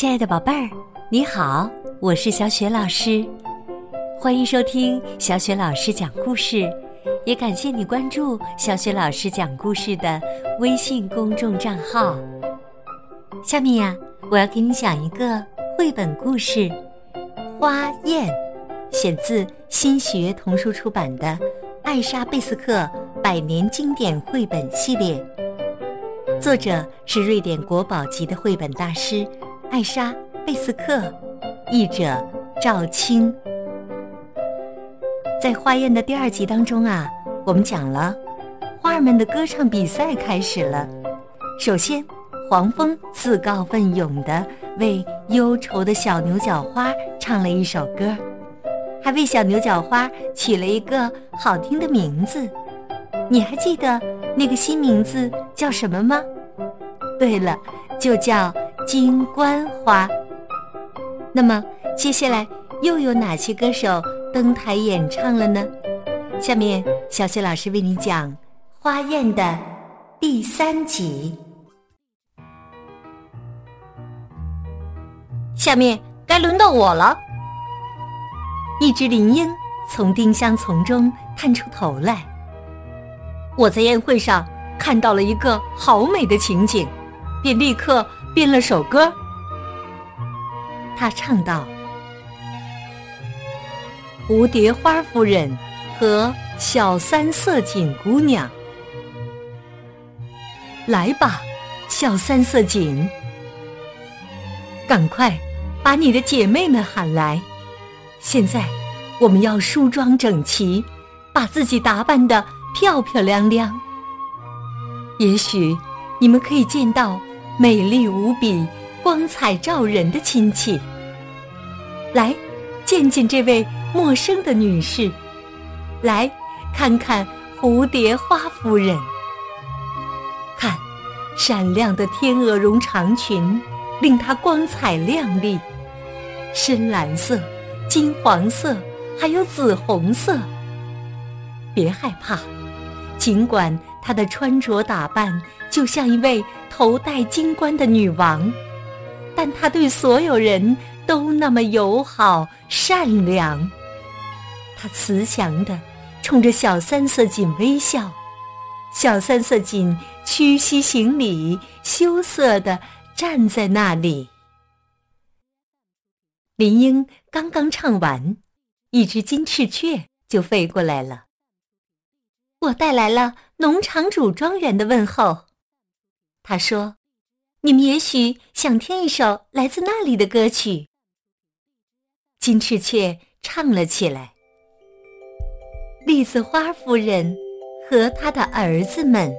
亲爱的宝贝儿，你好，我是小雪老师，欢迎收听小雪老师讲故事，也感谢你关注小雪老师讲故事的微信公众账号。下面呀，我要给你讲一个绘本故事《花宴》，选自新学童书出版的《艾莎贝斯克百年经典绘本系列》，作者是瑞典国宝级的绘本大师。艾莎·贝斯克，译者赵青。在花宴的第二集当中啊，我们讲了花儿们的歌唱比赛开始了。首先，黄蜂自告奋勇地为忧愁的小牛角花唱了一首歌，还为小牛角花取了一个好听的名字。你还记得那个新名字叫什么吗？对了，就叫。金冠花。那么，接下来又有哪些歌手登台演唱了呢？下面，小雪老师为你讲《花宴》的第三集。下面该轮到我了。一只林莺从丁香丛中探出头来。我在宴会上看到了一个好美的情景，便立刻。编了首歌，他唱道：“蝴蝶花夫人和小三色锦姑娘，来吧，小三色锦，赶快把你的姐妹们喊来。现在我们要梳妆整齐，把自己打扮的漂漂亮亮。也许你们可以见到。”美丽无比、光彩照人的亲戚，来见见这位陌生的女士，来看看蝴蝶花夫人。看，闪亮的天鹅绒长裙令她光彩亮丽，深蓝色、金黄色，还有紫红色。别害怕，尽管她的穿着打扮就像一位。头戴金冠的女王，但她对所有人都那么友好善良。她慈祥的冲着小三色锦微笑，小三色锦屈膝行礼，羞涩的站在那里。林英刚刚唱完，一只金翅雀就飞过来了。我带来了农场主庄园的问候。他说：“你们也许想听一首来自那里的歌曲。”金翅雀唱了起来：“栗子花夫人和她的儿子们。”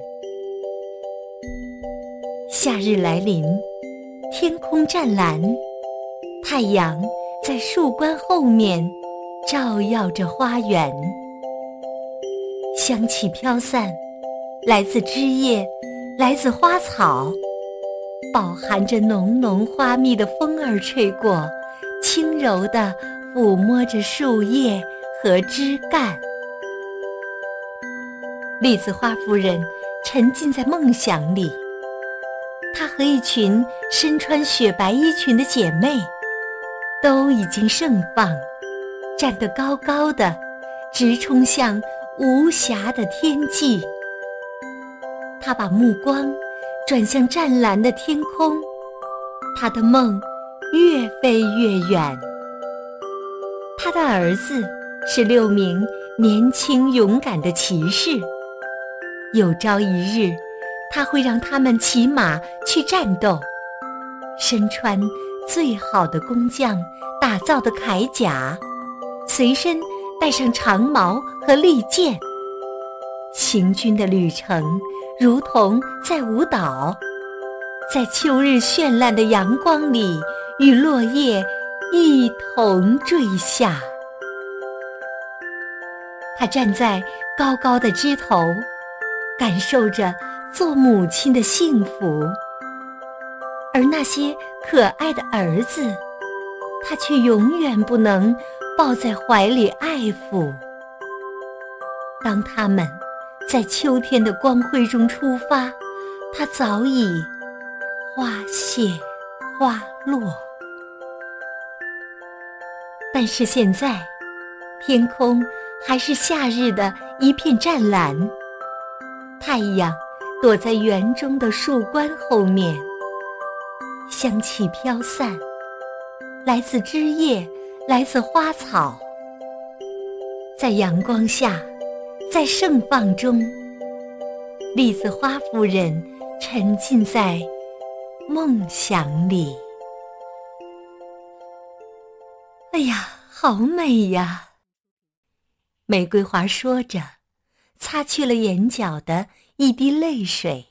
夏日来临，天空湛蓝，太阳在树冠后面照耀着花园，香气飘散，来自枝叶。来自花草，饱含着浓浓花蜜的风儿吹过，轻柔地抚摸着树叶和枝干。栗子花夫人沉浸在梦想里，她和一群身穿雪白衣裙的姐妹，都已经盛放，站得高高的，直冲向无暇的天际。他把目光转向湛蓝的天空，他的梦越飞越远。他的儿子是六名年轻勇敢的骑士，有朝一日他会让他们骑马去战斗，身穿最好的工匠打造的铠甲，随身带上长矛和利剑，行军的旅程。如同在舞蹈，在秋日绚烂的阳光里，与落叶一同坠下。他站在高高的枝头，感受着做母亲的幸福，而那些可爱的儿子，他却永远不能抱在怀里爱抚。当他们。在秋天的光辉中出发，它早已花谢花落。但是现在，天空还是夏日的一片湛蓝。太阳躲在园中的树冠后面，香气飘散，来自枝叶，来自花草，在阳光下，在盛放中，栗子花夫人沉浸在梦想里。哎呀，好美呀！玫瑰花说着，擦去了眼角的一滴泪水。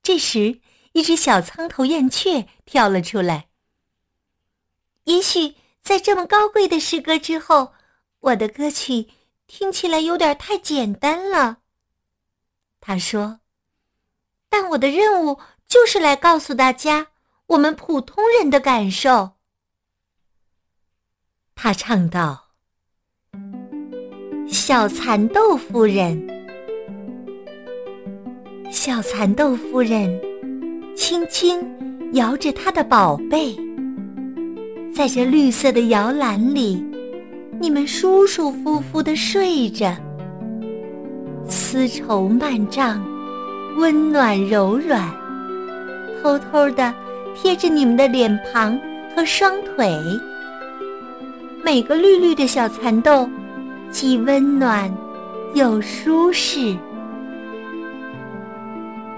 这时，一只小苍头燕雀跳了出来。也许在这么高贵的诗歌之后，我的歌曲听起来有点太简单了。他说：“但我的任务就是来告诉大家我们普通人的感受。”他唱道：“小蚕豆夫人，小蚕豆夫人，轻轻摇着她的宝贝，在这绿色的摇篮里，你们舒舒服服的睡着，丝绸幔帐，温暖柔软，偷偷的贴着你们的脸庞和双腿。”每个绿绿的小蚕豆，既温暖又舒适。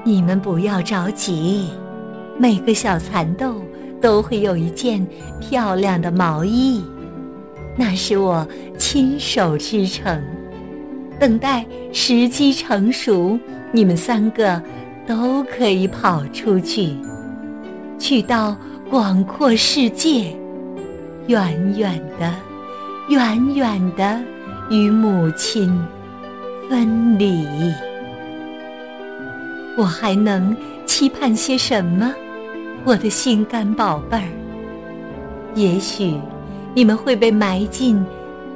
你们不要着急，每个小蚕豆都会有一件漂亮的毛衣，那是我亲手织成。等待时机成熟，你们三个都可以跑出去，去到广阔世界。远远的，远远的，与母亲分离。我还能期盼些什么，我的心肝宝贝儿？也许你们会被埋进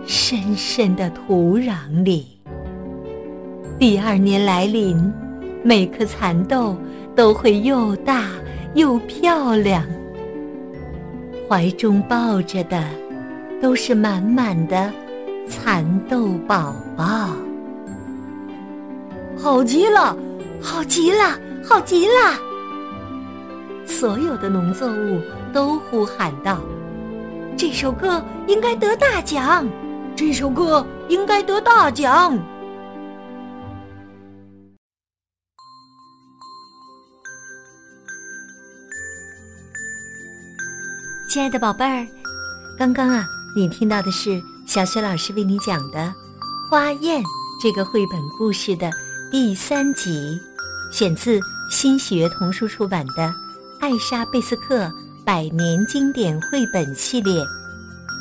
深深的土壤里。第二年来临，每颗蚕豆都会又大又漂亮。怀中抱着的，都是满满的蚕豆宝宝。好极了，好极了，好极了！所有的农作物都呼喊道：“这首歌应该得大奖，这首歌应该得大奖。”亲爱的宝贝儿，刚刚啊，你听到的是小雪老师为你讲的《花燕》这个绘本故事的第三集，选自新喜悦童书出版的《艾莎贝斯克百年经典绘本系列》。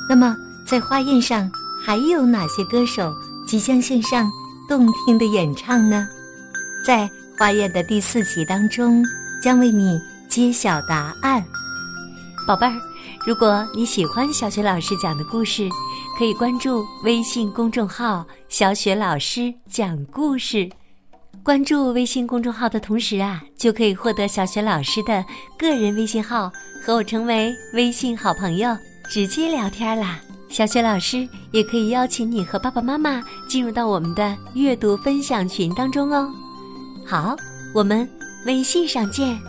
那么，在《花宴》上还有哪些歌手即将献上动听的演唱呢？在《花宴》的第四集当中，将为你揭晓答案，宝贝儿。如果你喜欢小雪老师讲的故事，可以关注微信公众号“小雪老师讲故事”。关注微信公众号的同时啊，就可以获得小雪老师的个人微信号，和我成为微信好朋友，直接聊天啦。小雪老师也可以邀请你和爸爸妈妈进入到我们的阅读分享群当中哦。好，我们微信上见。